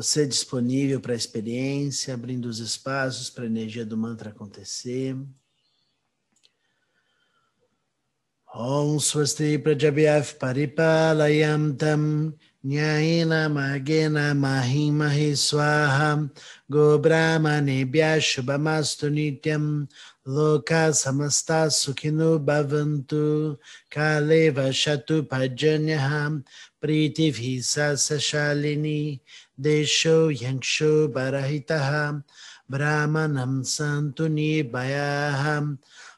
Você disponível para a experiência, abrindo os espaços para a energia do mantra acontecer. Om Swasti Prajabhyaf Paripalayam Tam Nyaina Magena mahima Swaham Gobrahma Nebhya Shubhamastu Nityam Loka Samasta Sukhinu Bhavantu Kaleva Shatu Pajanyaham Pritivhi Sasashalini Desho Yanksho Barahitaham Brahmanam Santu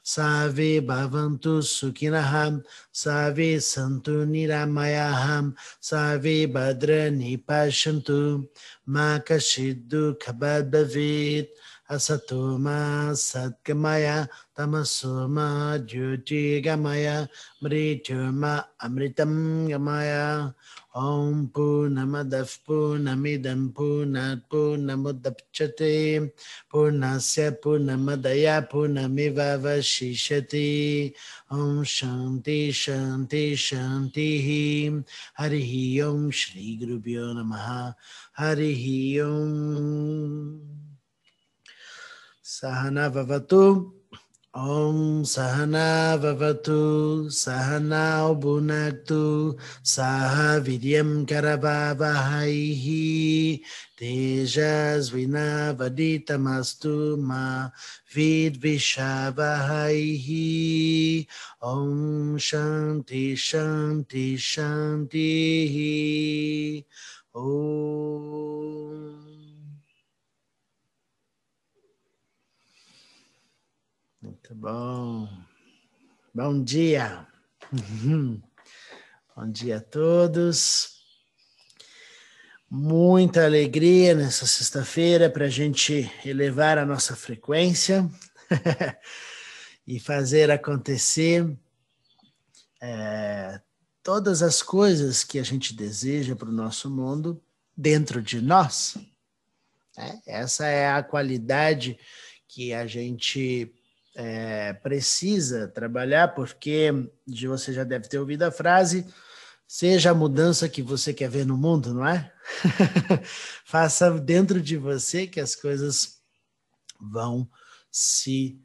Save Bhavantu Sukhinaham, Save Santu Niramayaham, Save Badrani Pashantu, Makashiddu Kabadbavit, Asatoma असतो मा सद्गमय, तमसो मा ज्योतिगमय मृत्युर्मा अमृतं गमय। ॐ पूर्णमदः, पूर्णमिदं, पूर्णात्, पूर्णमुदप्स्यते। पूर्णस्य पूर्णमदया पूर्णमिवशिष्यति ॐ शान्ति शान्ति, शान्तिः। हरिः ॐ श्रीगुरुभ्यो नमः। हरिः ॐ Sahana Vavatu. Om Sahana Vavatu. Sahana Bunaktu Saha Vidyam Karavavahaihi. Tejas Vinavaditamastu Ma Vidvishavahaihi Om Shanti Shanti Shanti Om Muito bom. Bom dia. Bom dia a todos. Muita alegria nessa sexta-feira para a gente elevar a nossa frequência e fazer acontecer é, todas as coisas que a gente deseja para o nosso mundo dentro de nós. É, essa é a qualidade que a gente é, precisa trabalhar, porque você já deve ter ouvido a frase: seja a mudança que você quer ver no mundo, não é? Faça dentro de você que as coisas vão se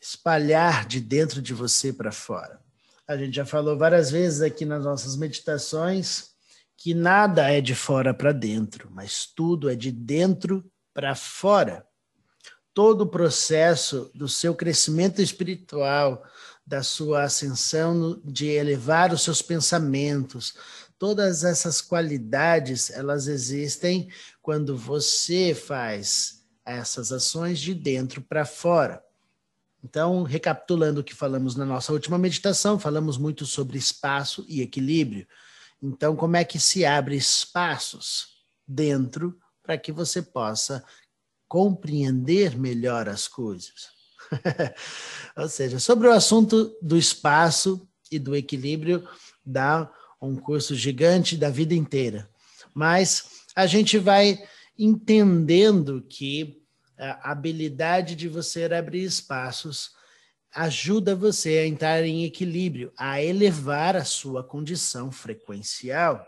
espalhar de dentro de você para fora. A gente já falou várias vezes aqui nas nossas meditações que nada é de fora para dentro, mas tudo é de dentro para fora todo o processo do seu crescimento espiritual, da sua ascensão, de elevar os seus pensamentos, todas essas qualidades, elas existem quando você faz essas ações de dentro para fora. Então, recapitulando o que falamos na nossa última meditação, falamos muito sobre espaço e equilíbrio. Então, como é que se abre espaços dentro para que você possa compreender melhor as coisas. Ou seja, sobre o assunto do espaço e do equilíbrio, dá um curso gigante da vida inteira. Mas a gente vai entendendo que a habilidade de você abrir espaços ajuda você a entrar em equilíbrio, a elevar a sua condição frequencial.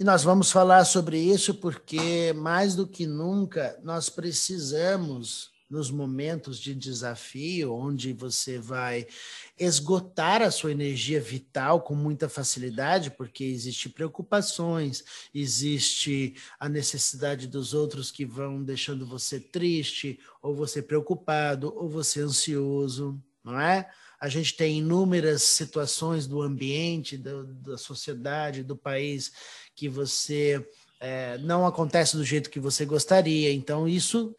E nós vamos falar sobre isso porque, mais do que nunca, nós precisamos, nos momentos de desafio, onde você vai esgotar a sua energia vital com muita facilidade, porque existe preocupações, existe a necessidade dos outros que vão deixando você triste, ou você preocupado, ou você ansioso, não é? A gente tem inúmeras situações do ambiente, do, da sociedade, do país que você é, não acontece do jeito que você gostaria. Então, isso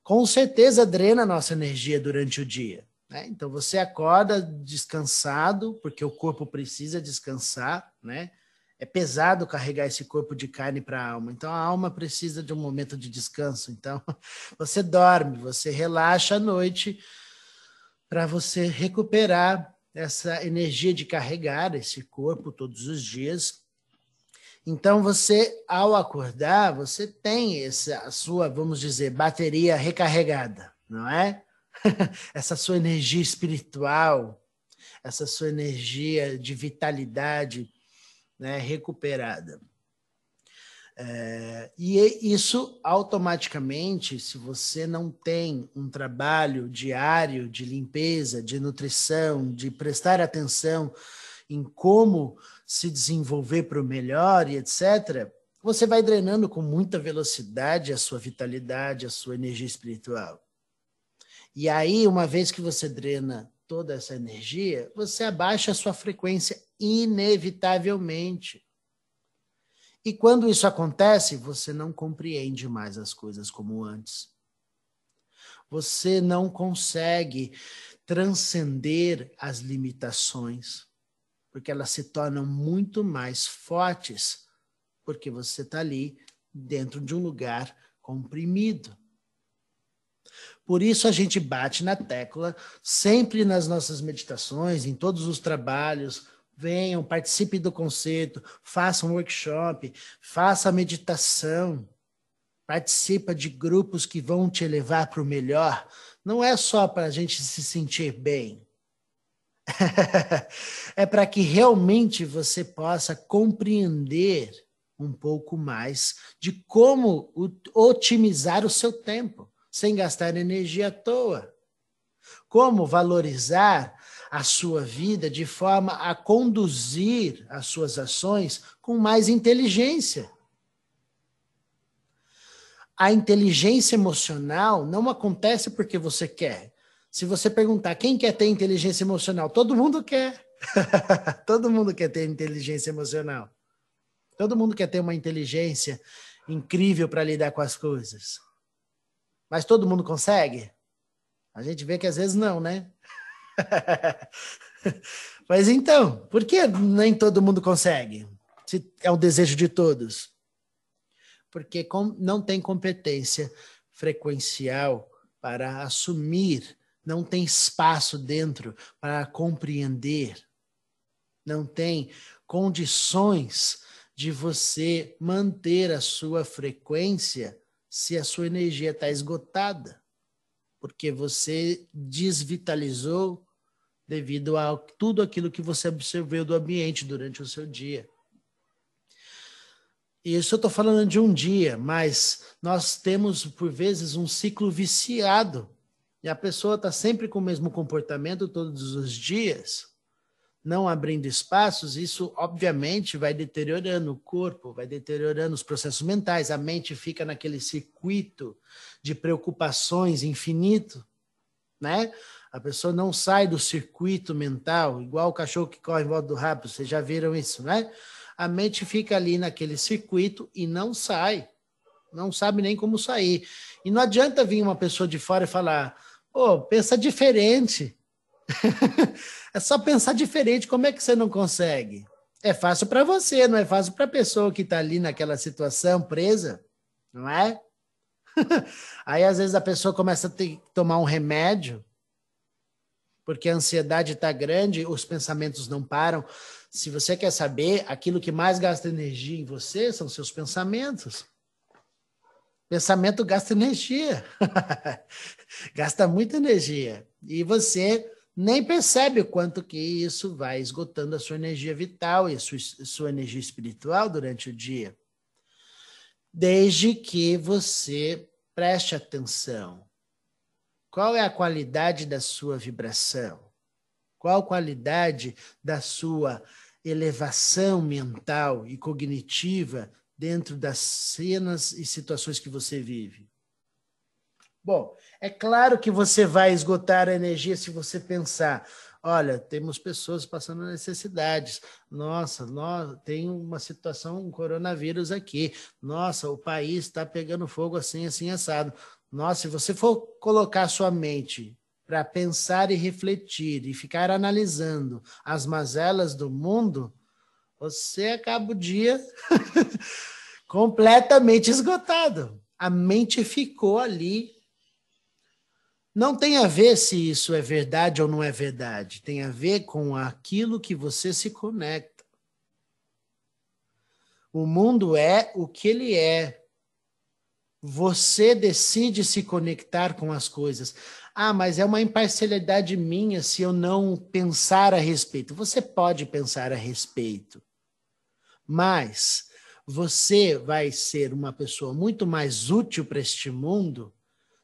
com certeza drena a nossa energia durante o dia. Né? Então, você acorda descansado, porque o corpo precisa descansar, né? É pesado carregar esse corpo de carne para a alma. Então, a alma precisa de um momento de descanso. Então, você dorme, você relaxa à noite para você recuperar essa energia de carregar esse corpo todos os dias então você, ao acordar, você tem essa a sua, vamos dizer, bateria recarregada, não é? essa sua energia espiritual, essa sua energia de vitalidade, né, recuperada. É, e isso automaticamente, se você não tem um trabalho diário de limpeza, de nutrição, de prestar atenção em como se desenvolver para o melhor e etc., você vai drenando com muita velocidade a sua vitalidade, a sua energia espiritual. E aí, uma vez que você drena toda essa energia, você abaixa a sua frequência inevitavelmente. E quando isso acontece, você não compreende mais as coisas como antes. Você não consegue transcender as limitações, porque elas se tornam muito mais fortes, porque você está ali dentro de um lugar comprimido. Por isso a gente bate na tecla sempre nas nossas meditações, em todos os trabalhos. Venham, participem do conceito, façam um workshop, faça meditação, participa de grupos que vão te levar para o melhor. Não é só para a gente se sentir bem. é para que realmente você possa compreender um pouco mais de como otimizar o seu tempo sem gastar energia à toa. Como valorizar a sua vida de forma a conduzir as suas ações com mais inteligência. A inteligência emocional não acontece porque você quer. Se você perguntar quem quer ter inteligência emocional, todo mundo quer. todo mundo quer ter inteligência emocional. Todo mundo quer ter uma inteligência incrível para lidar com as coisas. Mas todo mundo consegue? A gente vê que às vezes não, né? Mas então, por que nem todo mundo consegue? Se é o desejo de todos. Porque não tem competência frequencial para assumir, não tem espaço dentro para compreender, não tem condições de você manter a sua frequência se a sua energia está esgotada, porque você desvitalizou devido a tudo aquilo que você observou do ambiente durante o seu dia. Isso eu estou falando de um dia, mas nós temos, por vezes, um ciclo viciado. E a pessoa está sempre com o mesmo comportamento todos os dias não abrindo espaços, isso obviamente vai deteriorando o corpo, vai deteriorando os processos mentais, a mente fica naquele circuito de preocupações infinito, né? A pessoa não sai do circuito mental, igual o cachorro que corre em volta do rabo, vocês já viram isso, né? A mente fica ali naquele circuito e não sai, não sabe nem como sair. E não adianta vir uma pessoa de fora e falar, oh, pensa diferente. é só pensar diferente. Como é que você não consegue? É fácil para você, não é fácil para a pessoa que está ali naquela situação presa, não é? Aí às vezes a pessoa começa a ter que tomar um remédio, porque a ansiedade está grande, os pensamentos não param. Se você quer saber, aquilo que mais gasta energia em você são seus pensamentos. Pensamento gasta energia. gasta muita energia. E você nem percebe o quanto que isso vai esgotando a sua energia vital e a sua, sua energia espiritual durante o dia. Desde que você preste atenção. Qual é a qualidade da sua vibração? Qual a qualidade da sua elevação mental e cognitiva dentro das cenas e situações que você vive? Bom, é claro que você vai esgotar a energia se você pensar, olha, temos pessoas passando necessidades. Nossa, nós, tem uma situação, um coronavírus aqui. Nossa, o país está pegando fogo assim, assim, assado. Nossa, se você for colocar sua mente para pensar e refletir e ficar analisando as mazelas do mundo, você acaba o dia completamente esgotado. A mente ficou ali não tem a ver se isso é verdade ou não é verdade. Tem a ver com aquilo que você se conecta. O mundo é o que ele é. Você decide se conectar com as coisas. Ah, mas é uma imparcialidade minha se eu não pensar a respeito. Você pode pensar a respeito, mas você vai ser uma pessoa muito mais útil para este mundo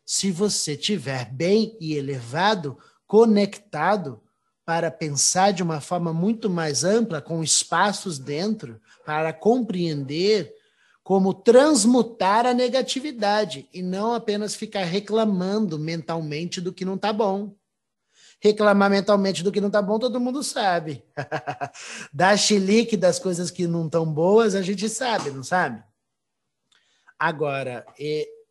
se você tiver bem e elevado, conectado para pensar de uma forma muito mais ampla, com espaços dentro, para compreender como transmutar a negatividade e não apenas ficar reclamando mentalmente do que não está bom. Reclamar mentalmente do que não está bom, todo mundo sabe. Dar chilique das coisas que não estão boas, a gente sabe, não sabe? Agora,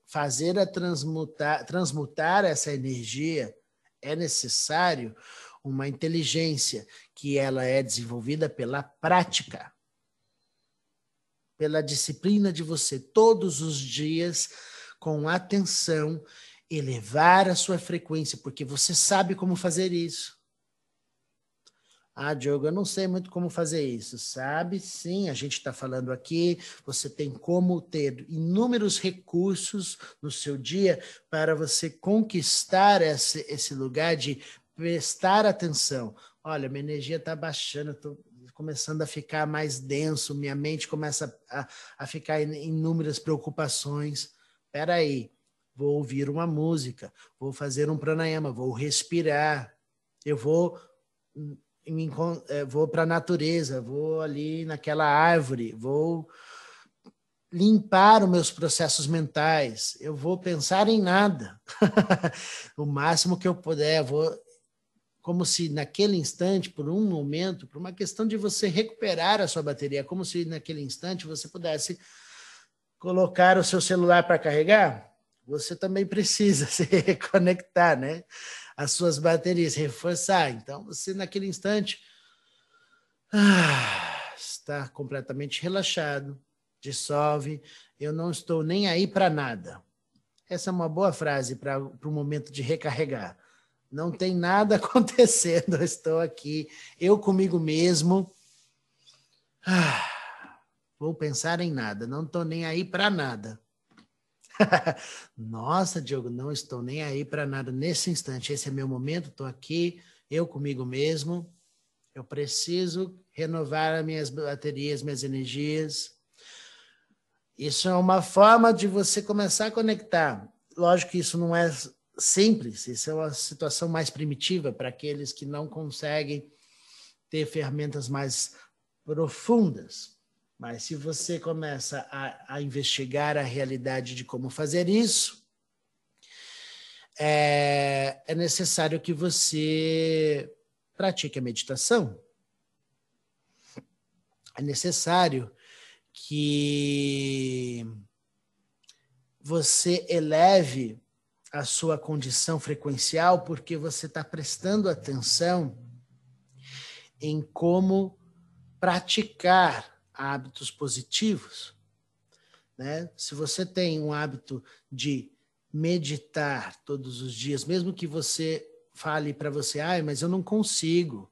fazer a transmutar, transmutar essa energia é necessário uma inteligência que ela é desenvolvida pela prática, pela disciplina de você todos os dias com atenção elevar a sua frequência, porque você sabe como fazer isso. Ah, Diogo, eu não sei muito como fazer isso. Sabe, sim, a gente está falando aqui. Você tem como ter inúmeros recursos no seu dia para você conquistar esse, esse lugar de prestar atenção. Olha, minha energia está baixando, estou começando a ficar mais denso, minha mente começa a, a ficar em inúmeras preocupações. Espera aí, vou ouvir uma música, vou fazer um pranayama, vou respirar, eu vou é, vou para a natureza, vou ali naquela árvore, vou limpar os meus processos mentais, eu vou pensar em nada. o máximo que eu puder, vou como se naquele instante, por um momento, por uma questão de você recuperar a sua bateria, como se naquele instante você pudesse colocar o seu celular para carregar, você também precisa se reconectar, né? as suas baterias, reforçar. Então, você naquele instante ah, está completamente relaxado, dissolve. Eu não estou nem aí para nada. Essa é uma boa frase para o momento de recarregar. Não tem nada acontecendo, eu estou aqui, eu comigo mesmo. Ah, vou pensar em nada, não estou nem aí para nada. Nossa, Diogo, não estou nem aí para nada nesse instante. Esse é meu momento, estou aqui, eu comigo mesmo. Eu preciso renovar as minhas baterias, minhas energias. Isso é uma forma de você começar a conectar. Lógico que isso não é simples, isso é uma situação mais primitiva para aqueles que não conseguem ter ferramentas mais profundas. Mas se você começa a, a investigar a realidade de como fazer isso, é, é necessário que você pratique a meditação. É necessário que você eleve a sua condição frequencial, porque você está prestando atenção em como praticar hábitos positivos. Né? Se você tem um hábito de meditar todos os dias, mesmo que você fale para você, ai, mas eu não consigo.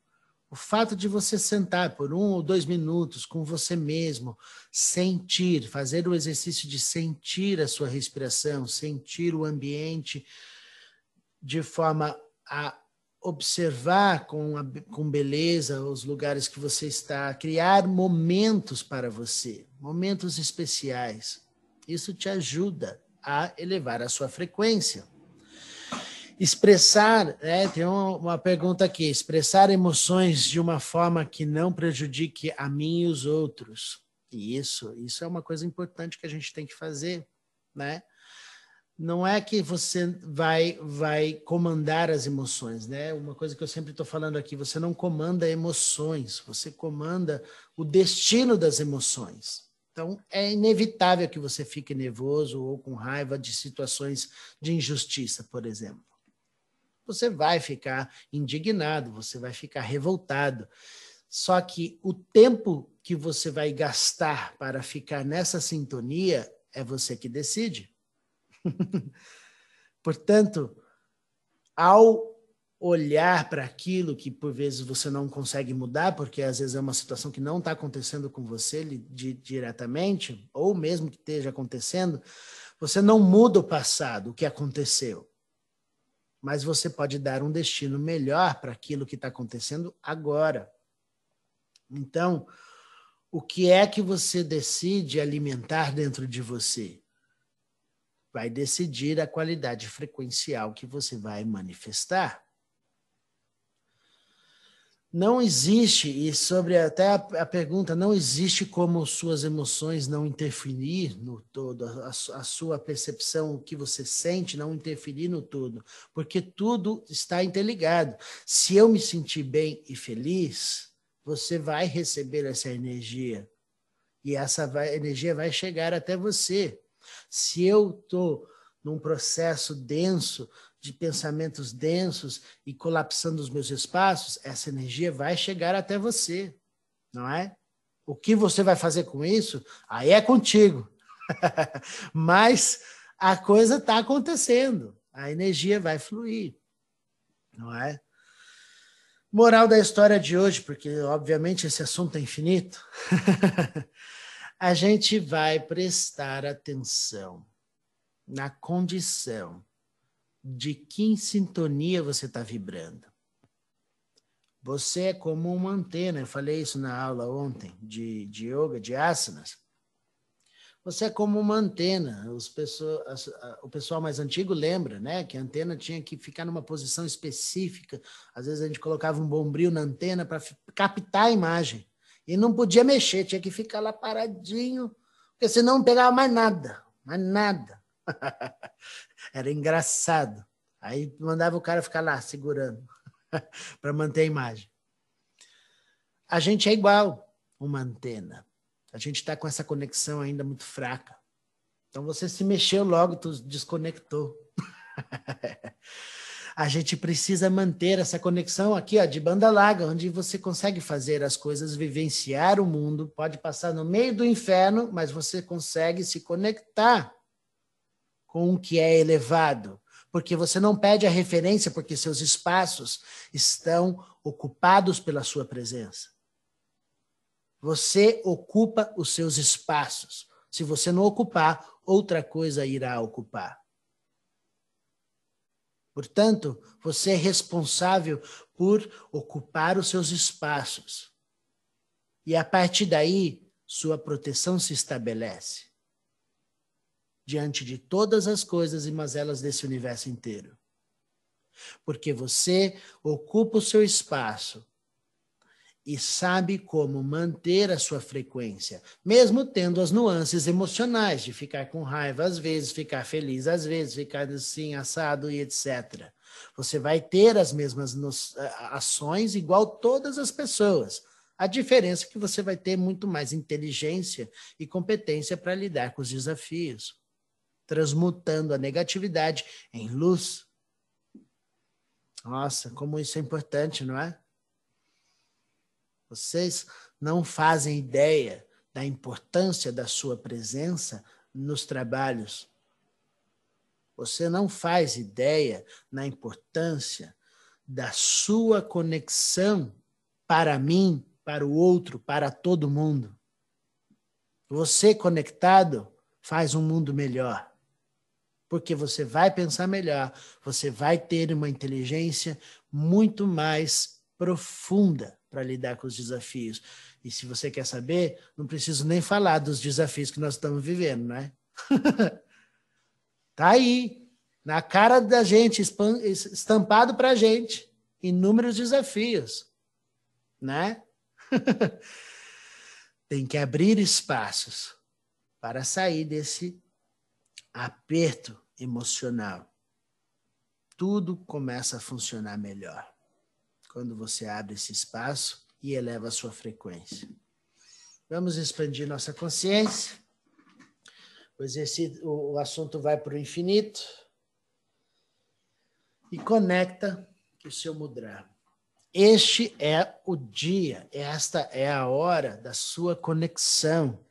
O fato de você sentar por um ou dois minutos com você mesmo, sentir, fazer o exercício de sentir a sua respiração, sentir o ambiente de forma a observar com, a, com beleza os lugares que você está, criar momentos para você, momentos especiais. Isso te ajuda a elevar a sua frequência. Expressar, né, tem uma, uma pergunta aqui, expressar emoções de uma forma que não prejudique a mim e os outros. Isso, isso é uma coisa importante que a gente tem que fazer, né? Não é que você vai vai comandar as emoções, né? Uma coisa que eu sempre estou falando aqui, você não comanda emoções, você comanda o destino das emoções. Então é inevitável que você fique nervoso ou com raiva de situações de injustiça, por exemplo. Você vai ficar indignado, você vai ficar revoltado. Só que o tempo que você vai gastar para ficar nessa sintonia é você que decide. Portanto, ao olhar para aquilo que por vezes você não consegue mudar, porque às vezes é uma situação que não está acontecendo com você di diretamente, ou mesmo que esteja acontecendo, você não muda o passado, o que aconteceu. Mas você pode dar um destino melhor para aquilo que está acontecendo agora. Então, o que é que você decide alimentar dentro de você? Vai decidir a qualidade frequencial que você vai manifestar não existe, e sobre até a, a, pergunta, não existe como suas emoções não interferir no todo, a, a, sua percepção, o que você sente, não interferir no todo, porque tudo está interligado. Se eu me sentir bem e feliz, você vai receber essa energia, e essa vai, energia vai chegar até você. Se eu estou num processo denso de pensamentos densos e colapsando os meus espaços, essa energia vai chegar até você, não é? O que você vai fazer com isso? Aí é contigo. Mas a coisa está acontecendo, a energia vai fluir, não é? Moral da história de hoje, porque obviamente esse assunto é infinito, a gente vai prestar atenção na condição de que sintonia você está vibrando. Você é como uma antena, eu falei isso na aula ontem de, de yoga, de asanas. Você é como uma antena. Pessoas, o pessoal mais antigo lembra, né? Que a antena tinha que ficar numa posição específica. Às vezes a gente colocava um bombril na antena para captar a imagem. E não podia mexer, tinha que ficar lá paradinho, porque senão não pegava mais nada, mais nada. Era engraçado. Aí mandava o cara ficar lá segurando para manter a imagem. A gente é igual uma antena. A gente está com essa conexão ainda muito fraca. Então você se mexeu logo, tu desconectou. a gente precisa manter essa conexão aqui, ó, de banda larga, onde você consegue fazer as coisas, vivenciar o mundo, pode passar no meio do inferno, mas você consegue se conectar com o que é elevado, porque você não pede a referência porque seus espaços estão ocupados pela sua presença. Você ocupa os seus espaços. Se você não ocupar, outra coisa irá ocupar. Portanto, você é responsável por ocupar os seus espaços. E a partir daí, sua proteção se estabelece diante de todas as coisas e mazelas desse universo inteiro. Porque você ocupa o seu espaço e sabe como manter a sua frequência, mesmo tendo as nuances emocionais de ficar com raiva às vezes, ficar feliz às vezes, ficar assim assado e etc. Você vai ter as mesmas ações igual todas as pessoas. A diferença é que você vai ter muito mais inteligência e competência para lidar com os desafios transmutando a negatividade em luz. Nossa, como isso é importante, não é? Vocês não fazem ideia da importância da sua presença nos trabalhos. Você não faz ideia na importância da sua conexão para mim, para o outro, para todo mundo. Você conectado faz um mundo melhor porque você vai pensar melhor, você vai ter uma inteligência muito mais profunda para lidar com os desafios. E se você quer saber, não preciso nem falar dos desafios que nós estamos vivendo, né? tá aí, na cara da gente, estampado para a gente, inúmeros desafios, né? Tem que abrir espaços para sair desse aperto emocional. Tudo começa a funcionar melhor quando você abre esse espaço e eleva a sua frequência. Vamos expandir nossa consciência, o, o assunto vai para o infinito e conecta o seu mudra. Este é o dia, esta é a hora da sua conexão,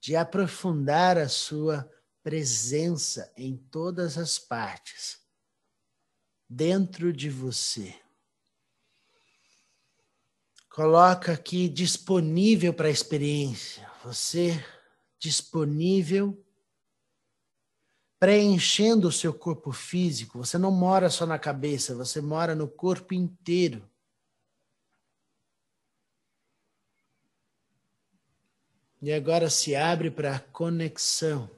de aprofundar a sua presença em todas as partes, dentro de você. Coloca aqui disponível para a experiência, você disponível, preenchendo o seu corpo físico. Você não mora só na cabeça, você mora no corpo inteiro. E agora se abre para a conexão,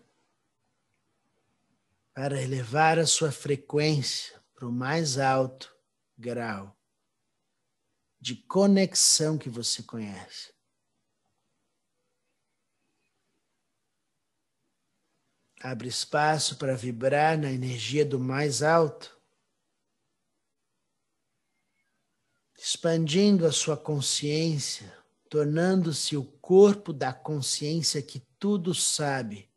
para elevar a sua frequência para o mais alto grau de conexão que você conhece. Abre espaço para vibrar na energia do mais alto, expandindo a sua consciência, tornando-se o corpo da consciência que tudo sabe.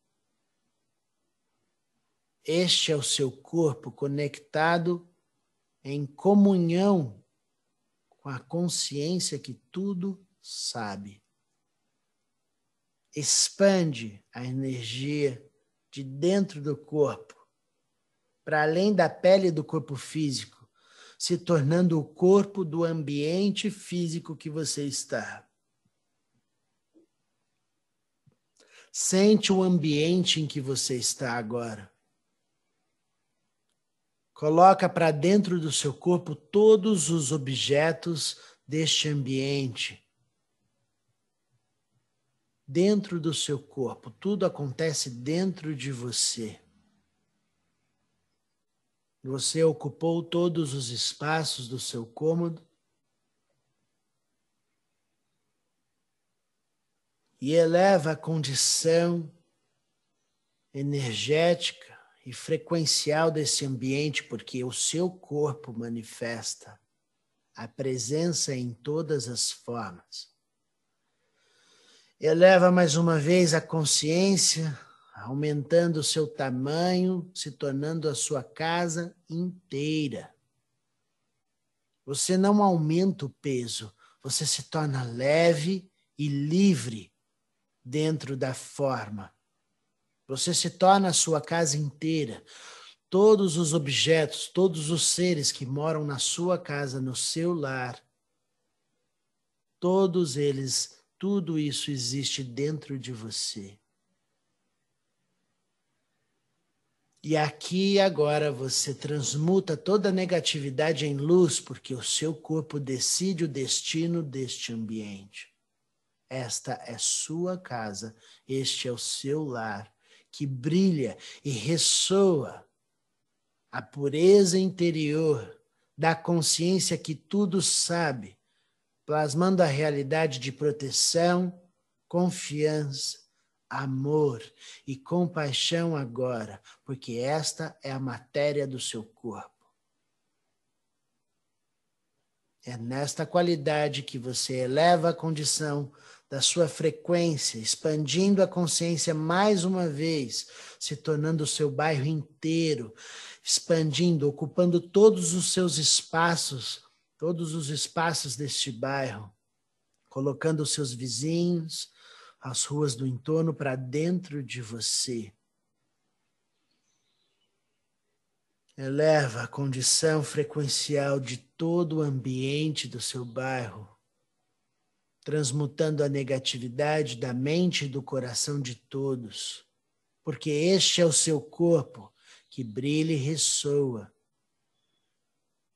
Este é o seu corpo conectado em comunhão com a consciência que tudo sabe. Expande a energia de dentro do corpo, para além da pele do corpo físico, se tornando o corpo do ambiente físico que você está. Sente o ambiente em que você está agora. Coloca para dentro do seu corpo todos os objetos deste ambiente dentro do seu corpo, tudo acontece dentro de você. Você ocupou todos os espaços do seu cômodo e eleva a condição energética e frequencial desse ambiente, porque o seu corpo manifesta a presença em todas as formas. Eleva mais uma vez a consciência, aumentando o seu tamanho, se tornando a sua casa inteira. Você não aumenta o peso, você se torna leve e livre dentro da forma. Você se torna a sua casa inteira. Todos os objetos, todos os seres que moram na sua casa, no seu lar, todos eles tudo isso existe dentro de você. E aqui e agora você transmuta toda negatividade em luz, porque o seu corpo decide o destino deste ambiente. Esta é sua casa, este é o seu lar, que brilha e ressoa a pureza interior da consciência que tudo sabe plasmando a realidade de proteção, confiança, amor e compaixão agora, porque esta é a matéria do seu corpo. É nesta qualidade que você eleva a condição da sua frequência, expandindo a consciência mais uma vez, se tornando o seu bairro inteiro, expandindo, ocupando todos os seus espaços todos os espaços deste bairro, colocando os seus vizinhos, as ruas do entorno para dentro de você. Eleva a condição frequencial de todo o ambiente do seu bairro, transmutando a negatividade da mente e do coração de todos, porque este é o seu corpo que brilha e ressoa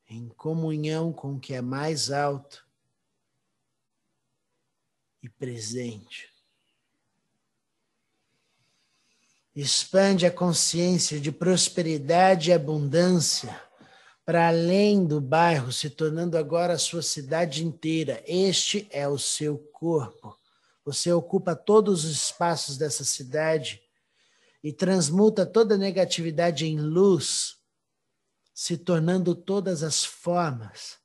em comunhão com o que é mais alto e presente. Expande a consciência de prosperidade e abundância para além do bairro, se tornando agora a sua cidade inteira. Este é o seu corpo. Você ocupa todos os espaços dessa cidade e transmuta toda negatividade em luz se tornando todas as formas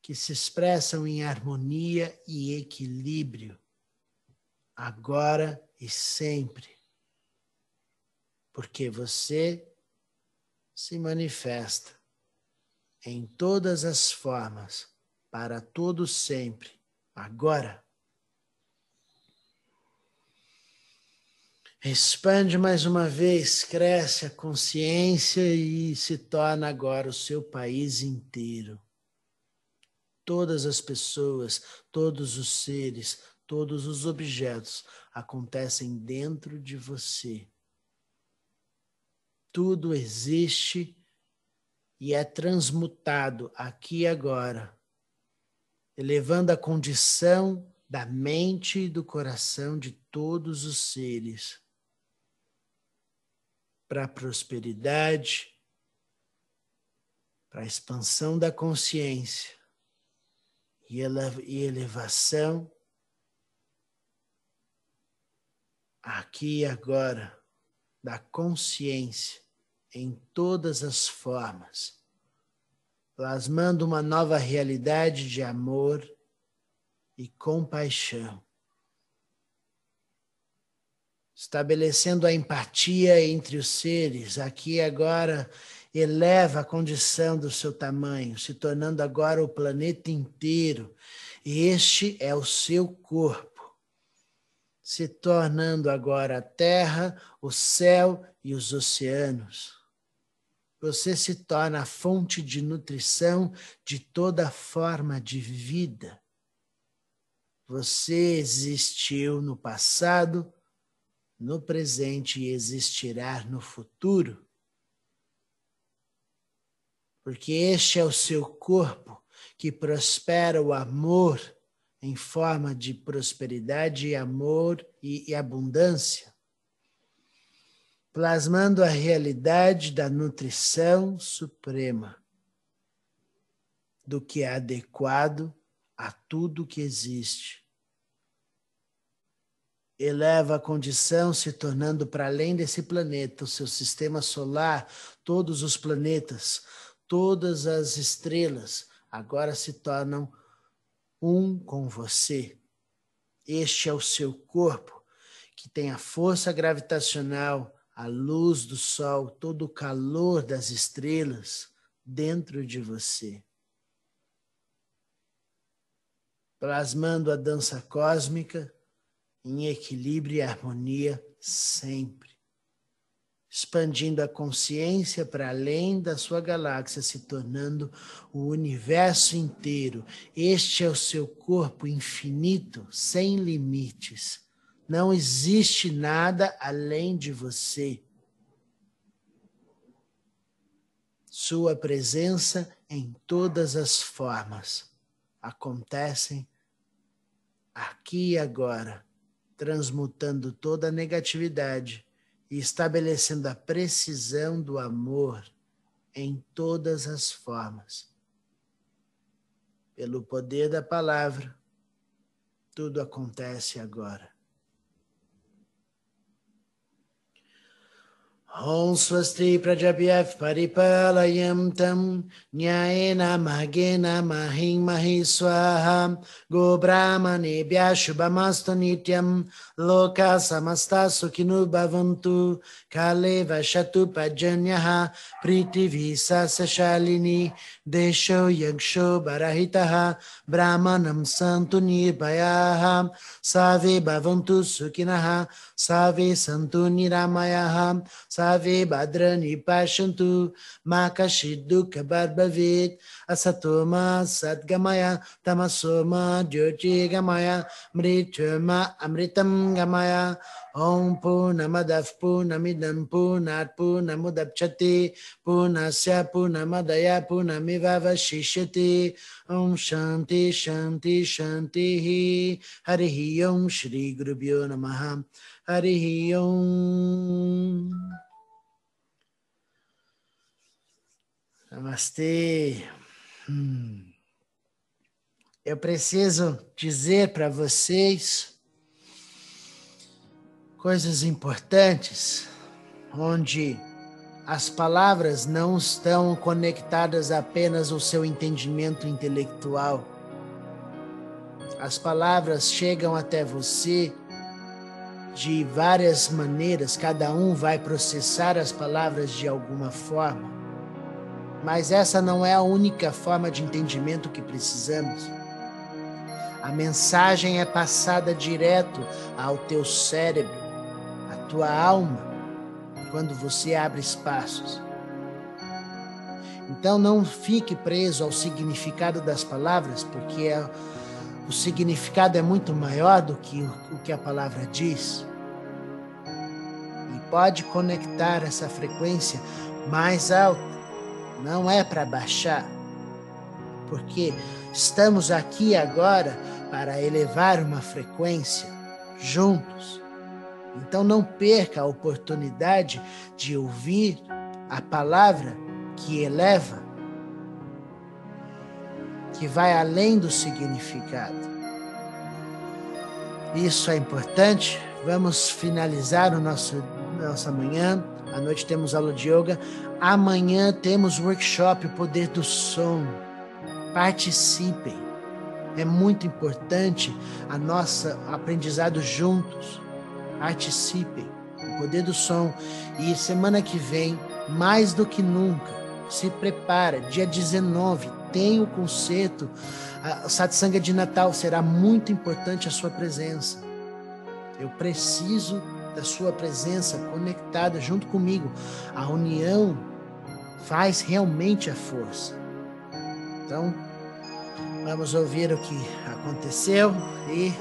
que se expressam em harmonia e equilíbrio, agora e sempre, porque você se manifesta em todas as formas, para todo sempre, agora Expande mais uma vez, cresce a consciência e se torna agora o seu país inteiro. Todas as pessoas, todos os seres, todos os objetos acontecem dentro de você. Tudo existe e é transmutado aqui e agora, elevando a condição da mente e do coração de todos os seres para a prosperidade, para a expansão da consciência e elevação aqui e agora da consciência em todas as formas, plasmando uma nova realidade de amor e compaixão, estabelecendo a empatia entre os seres, aqui e agora eleva a condição do seu tamanho, se tornando agora o planeta inteiro. Este é o seu corpo se tornando agora a terra, o céu e os oceanos. Você se torna a fonte de nutrição de toda forma de vida. Você existiu no passado, no presente e existirá no futuro. Porque este é o seu corpo que prospera o amor em forma de prosperidade, amor e, e abundância, plasmando a realidade da nutrição suprema, do que é adequado a tudo que existe. Eleva a condição, se tornando para além desse planeta, o seu sistema solar, todos os planetas, todas as estrelas, agora se tornam um com você. Este é o seu corpo, que tem a força gravitacional, a luz do sol, todo o calor das estrelas dentro de você. Plasmando a dança cósmica em equilíbrio e harmonia sempre expandindo a consciência para além da sua galáxia, se tornando o universo inteiro. Este é o seu corpo infinito, sem limites. Não existe nada além de você. Sua presença em todas as formas acontecem aqui e agora, transmutando toda a negatividade e estabelecendo a precisão do amor em todas as formas. Pelo poder da palavra, tudo acontece agora. ॐ स्वस्ति प्रजभ्यः परिपालयं तं न्यायेन मार्गेण महिं महि स्वाहा गोब्राह्मणेभ्यः शुभमस्तु नित्यं लोकाः समस्ता सुखिनो भवन्तु काले वशतु पर्जन्यः पृथिवी सस्यशालिनी देशो यक्षो बरहितः ब्राह्मणं सन्तु निर्भयाः सर्वे भवन्तु सुखिनः सर्वे सन्तु निरामयाः सर्वे भद्राणि पश्यन्तु मा कश्चित् दुःखभर्भवेत् असतो मा सद्गमय तमसो मा ज्योतिर्गमय मृत्युर्मा अमृतं गमय ॐ पूर्णमदः पूर्णमिदं पूर्णात् पूर्णमुदप्स्यते पूर्णस्य पूर्णमदय पूर्णमिवशिष्यते ॐ शान्ति शान्ति शान्तिः हरिः ॐ श्रीगुरुभ्यो नमः हरिः ॐ Namastê. Hum. Eu preciso dizer para vocês coisas importantes, onde as palavras não estão conectadas apenas ao seu entendimento intelectual. As palavras chegam até você de várias maneiras, cada um vai processar as palavras de alguma forma. Mas essa não é a única forma de entendimento que precisamos. A mensagem é passada direto ao teu cérebro tua alma quando você abre espaços. Então não fique preso ao significado das palavras, porque é, o significado é muito maior do que o que a palavra diz. E pode conectar essa frequência mais alta. Não é para baixar, porque Estamos aqui agora para elevar uma frequência juntos. Então não perca a oportunidade de ouvir a palavra que eleva, que vai além do significado. Isso é importante. Vamos finalizar o nosso nossa manhã. À noite temos aula de yoga. Amanhã temos workshop O Poder do Som. Participem. É muito importante a nossa aprendizado juntos. Participem. O Poder do Som. E semana que vem, mais do que nunca, se prepara. Dia 19 tem o concerto. O satsanga de Natal será muito importante a sua presença. Eu preciso da sua presença conectada junto comigo. A união faz realmente a força. Então, vamos ouvir o que aconteceu e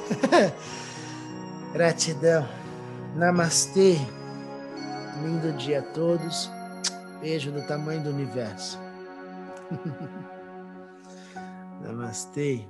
gratidão. Namastê. Lindo dia a todos. Beijo do tamanho do universo. Namastê.